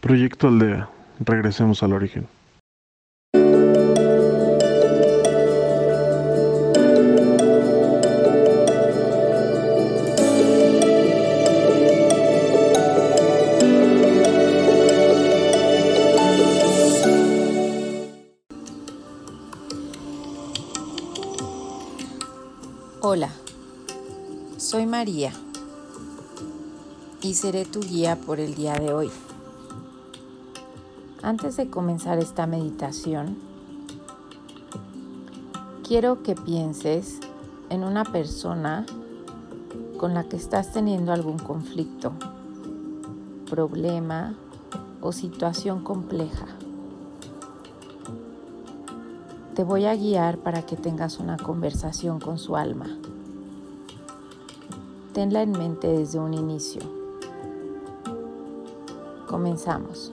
Proyecto Aldea. Regresemos al origen. Hola, soy María y seré tu guía por el día de hoy. Antes de comenzar esta meditación, quiero que pienses en una persona con la que estás teniendo algún conflicto, problema o situación compleja. Te voy a guiar para que tengas una conversación con su alma. Tenla en mente desde un inicio. Comenzamos.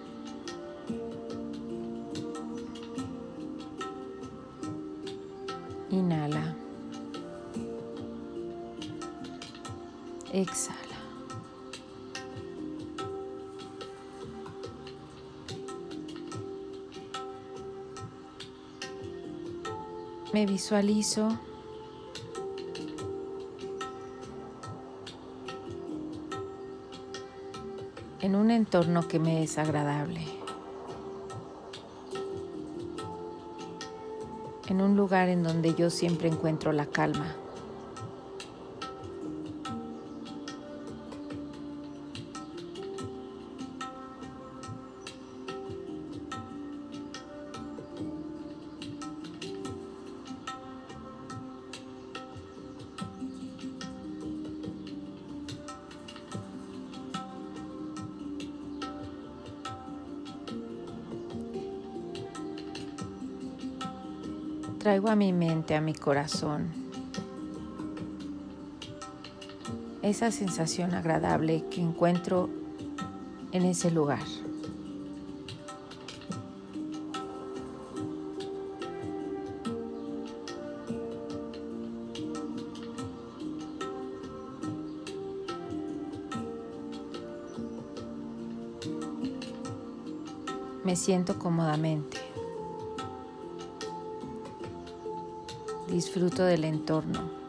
Exhala. Me visualizo en un entorno que me es agradable, en un lugar en donde yo siempre encuentro la calma. Traigo a mi mente, a mi corazón, esa sensación agradable que encuentro en ese lugar. Me siento cómodamente. Disfruto del entorno.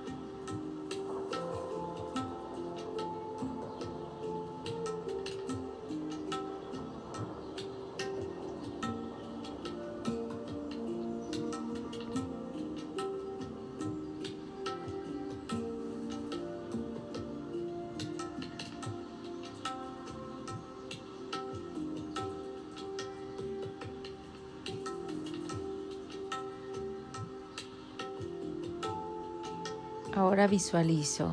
Ahora visualizo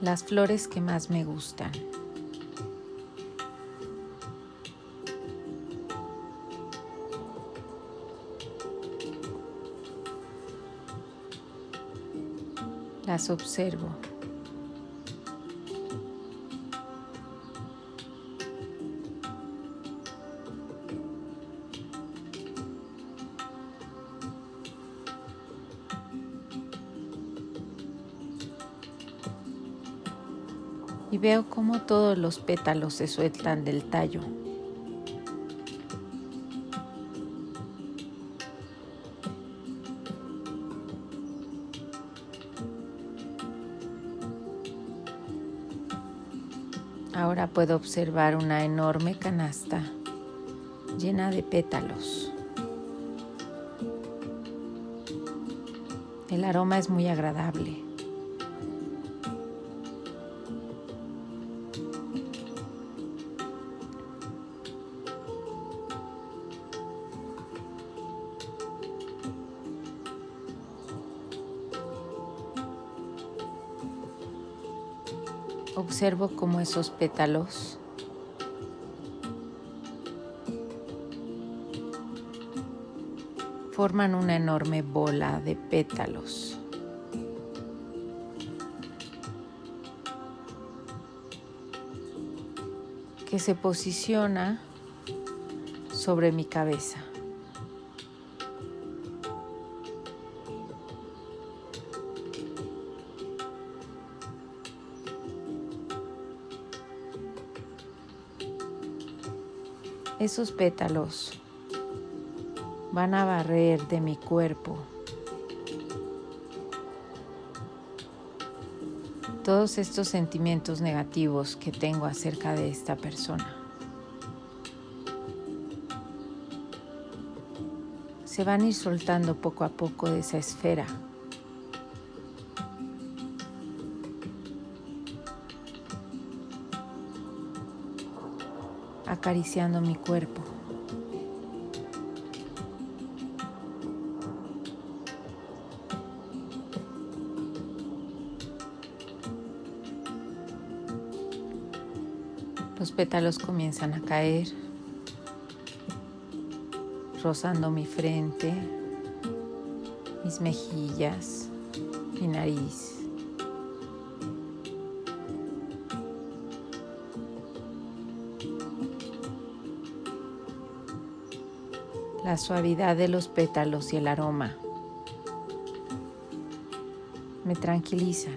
las flores que más me gustan. Las observo. Y veo cómo todos los pétalos se sueltan del tallo. Ahora puedo observar una enorme canasta llena de pétalos. El aroma es muy agradable. Observo cómo esos pétalos forman una enorme bola de pétalos. que se posiciona sobre mi cabeza. Esos pétalos van a barrer de mi cuerpo todos estos sentimientos negativos que tengo acerca de esta persona. Se van a ir soltando poco a poco de esa esfera. Acariciando mi cuerpo. Los pétalos comienzan a caer, rozando mi frente, mis mejillas, mi nariz. La suavidad de los pétalos y el aroma me tranquilizan.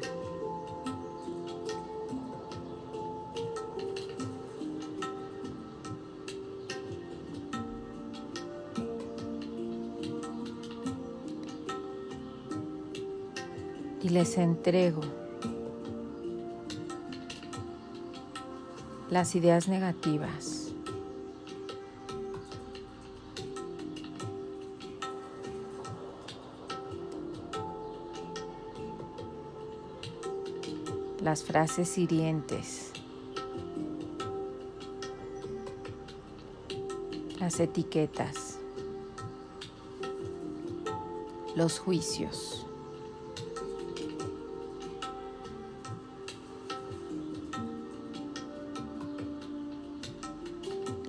y les entrego las ideas negativas. Las frases hirientes. Las etiquetas. Los juicios.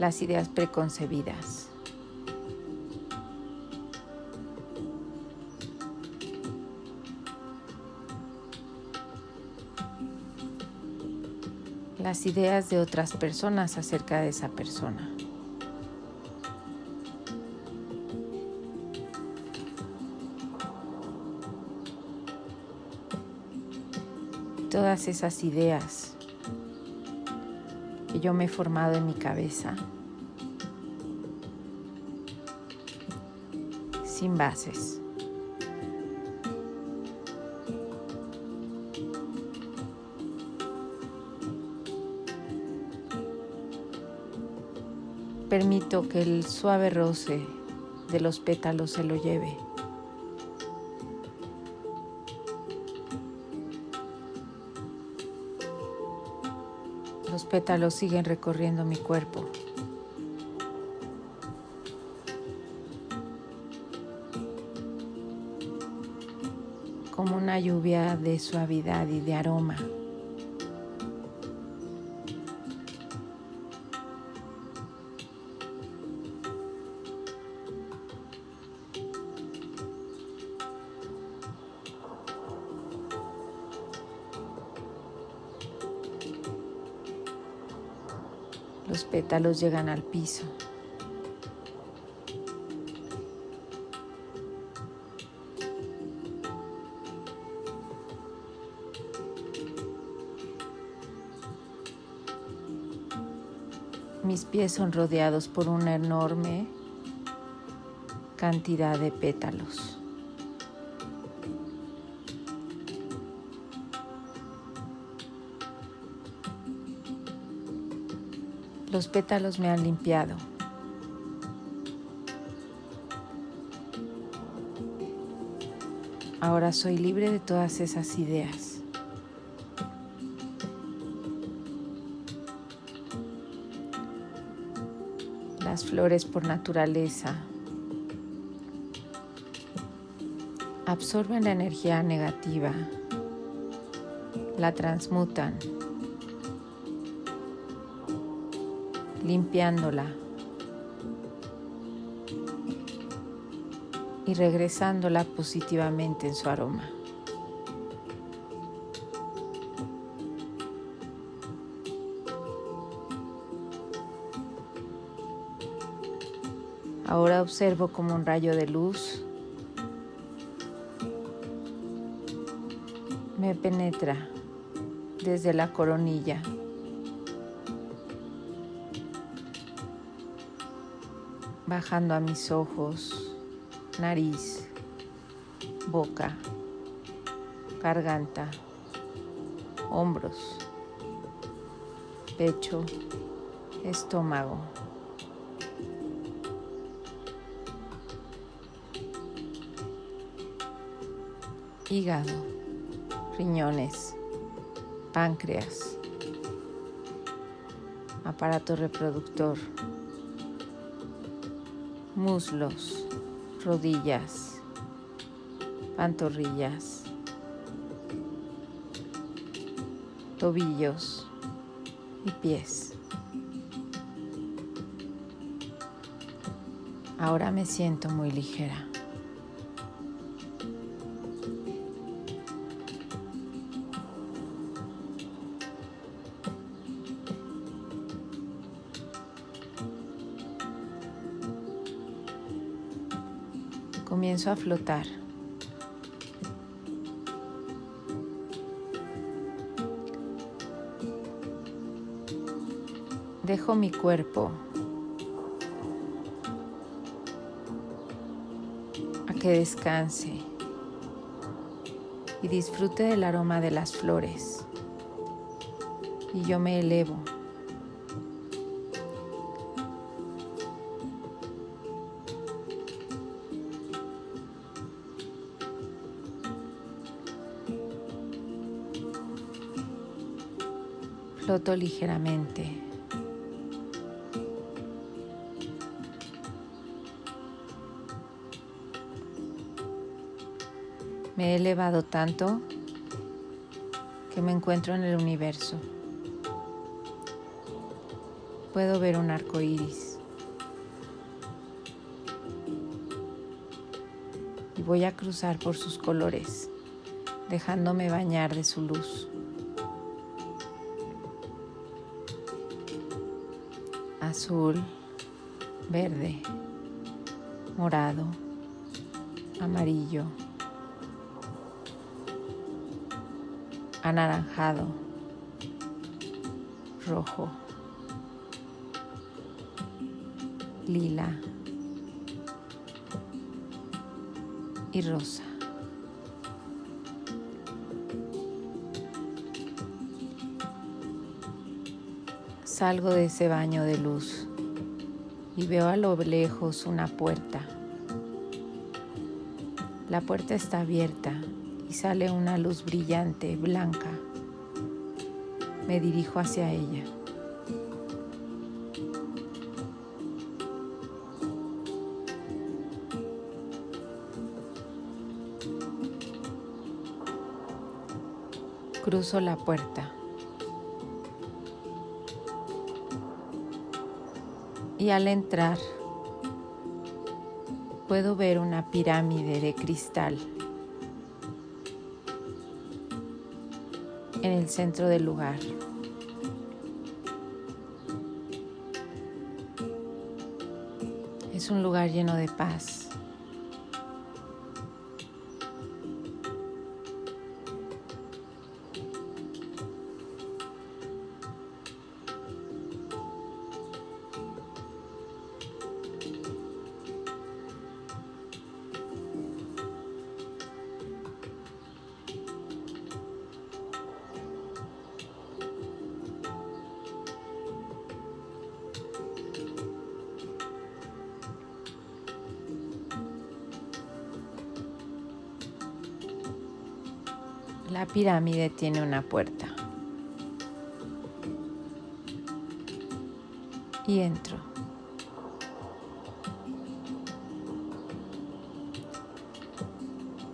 las ideas preconcebidas. Las ideas de otras personas acerca de esa persona. Todas esas ideas que yo me he formado en mi cabeza sin bases. Permito que el suave roce de los pétalos se lo lleve. Los pétalos siguen recorriendo mi cuerpo. como una lluvia de suavidad y de aroma. Los pétalos llegan al piso. Mis pies son rodeados por una enorme cantidad de pétalos. Los pétalos me han limpiado. Ahora soy libre de todas esas ideas. Las flores por naturaleza absorben la energía negativa, la transmutan, limpiándola y regresándola positivamente en su aroma. Ahora observo como un rayo de luz me penetra desde la coronilla. Bajando a mis ojos, nariz, boca, garganta, hombros, pecho, estómago. hígado, riñones, páncreas, aparato reproductor, muslos, rodillas, pantorrillas, tobillos y pies. Ahora me siento muy ligera. A flotar. Dejo mi cuerpo a que descanse y disfrute del aroma de las flores. Y yo me elevo. Ligeramente. Me he elevado tanto que me encuentro en el universo. Puedo ver un arco iris. Y voy a cruzar por sus colores, dejándome bañar de su luz. Azul, verde, morado, amarillo, anaranjado, rojo, lila y rosa. Salgo de ese baño de luz y veo a lo lejos una puerta. La puerta está abierta y sale una luz brillante, blanca. Me dirijo hacia ella. Cruzo la puerta. Y al entrar puedo ver una pirámide de cristal en el centro del lugar. Es un lugar lleno de paz. La pirámide tiene una puerta. Y entro.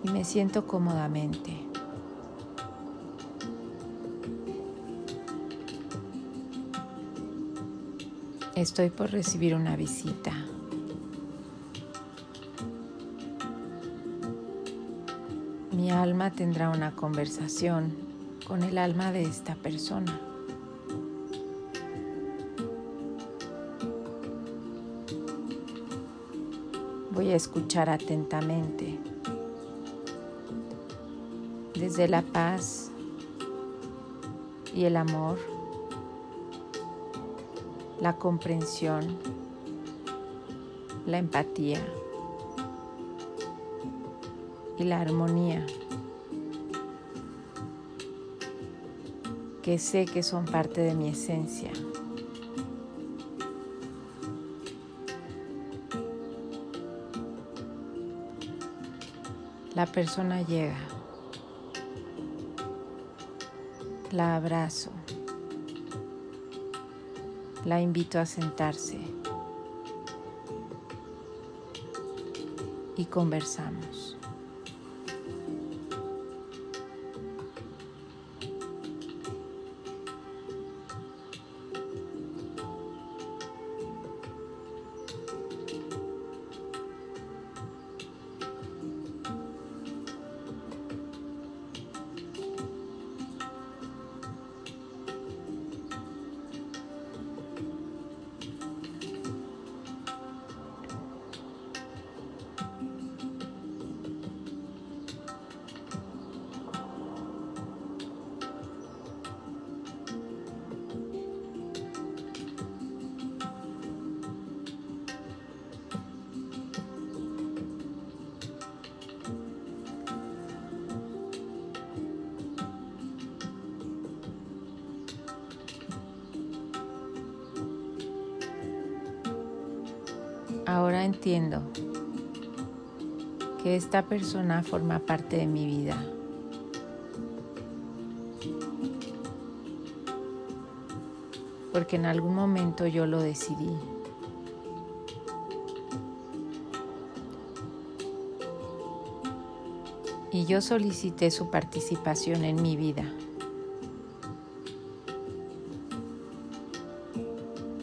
Y me siento cómodamente. Estoy por recibir una visita. Tendrá una conversación con el alma de esta persona. Voy a escuchar atentamente desde la paz y el amor, la comprensión, la empatía y la armonía, que sé que son parte de mi esencia. La persona llega. La abrazo. La invito a sentarse. Y conversamos. Ahora entiendo que esta persona forma parte de mi vida. Porque en algún momento yo lo decidí. Y yo solicité su participación en mi vida.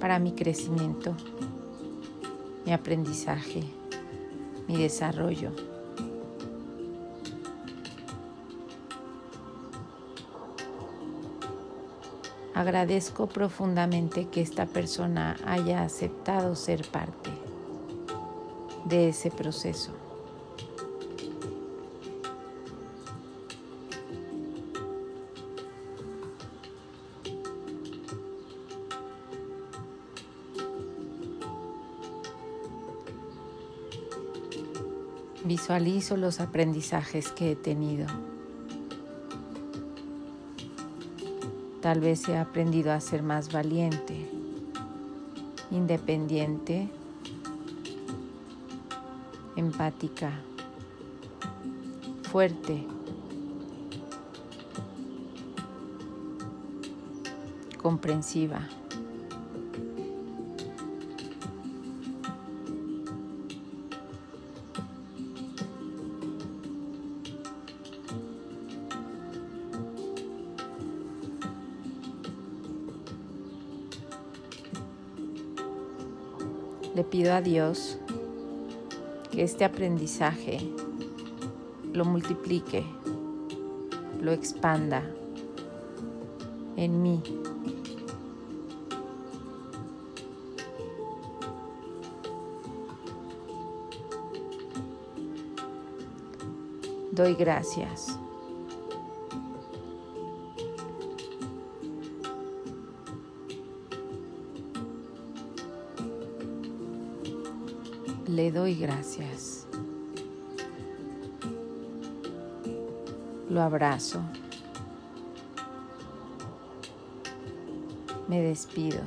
Para mi crecimiento mi aprendizaje, mi desarrollo. Agradezco profundamente que esta persona haya aceptado ser parte de ese proceso. Visualizo los aprendizajes que he tenido. Tal vez he aprendido a ser más valiente, independiente, empática, fuerte, comprensiva. Le pido a Dios que este aprendizaje lo multiplique, lo expanda en mí. Doy gracias. Le doy gracias. Lo abrazo. Me despido.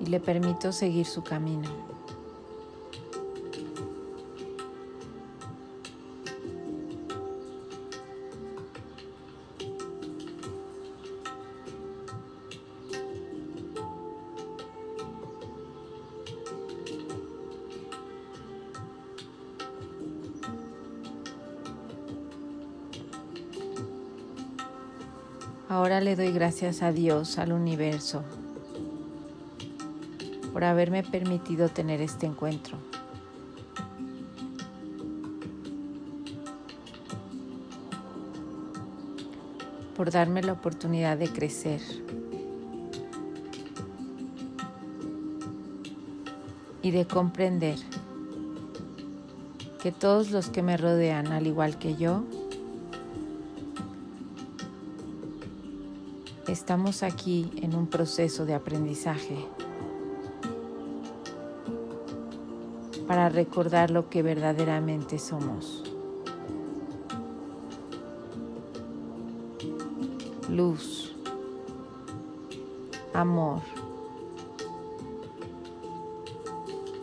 Y le permito seguir su camino. le doy gracias a Dios, al universo, por haberme permitido tener este encuentro. por darme la oportunidad de crecer. Y de comprender que todos los que me rodean, al igual que yo, estamos aquí en un proceso de aprendizaje para recordar lo que verdaderamente somos. Luz, amor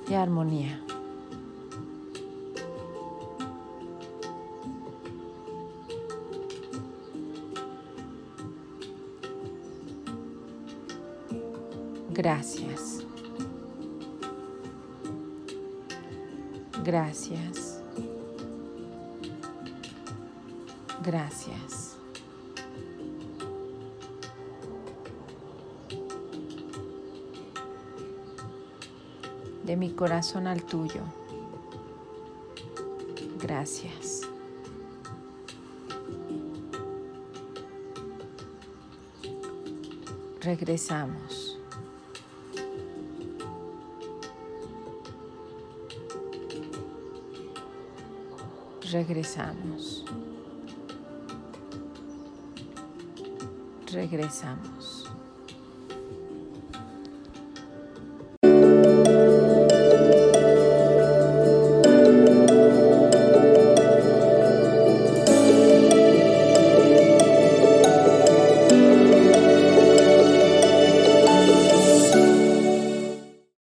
y armonía. Gracias. Gracias. Gracias. De mi corazón al tuyo. Gracias. Regresamos. Regresamos. Regresamos.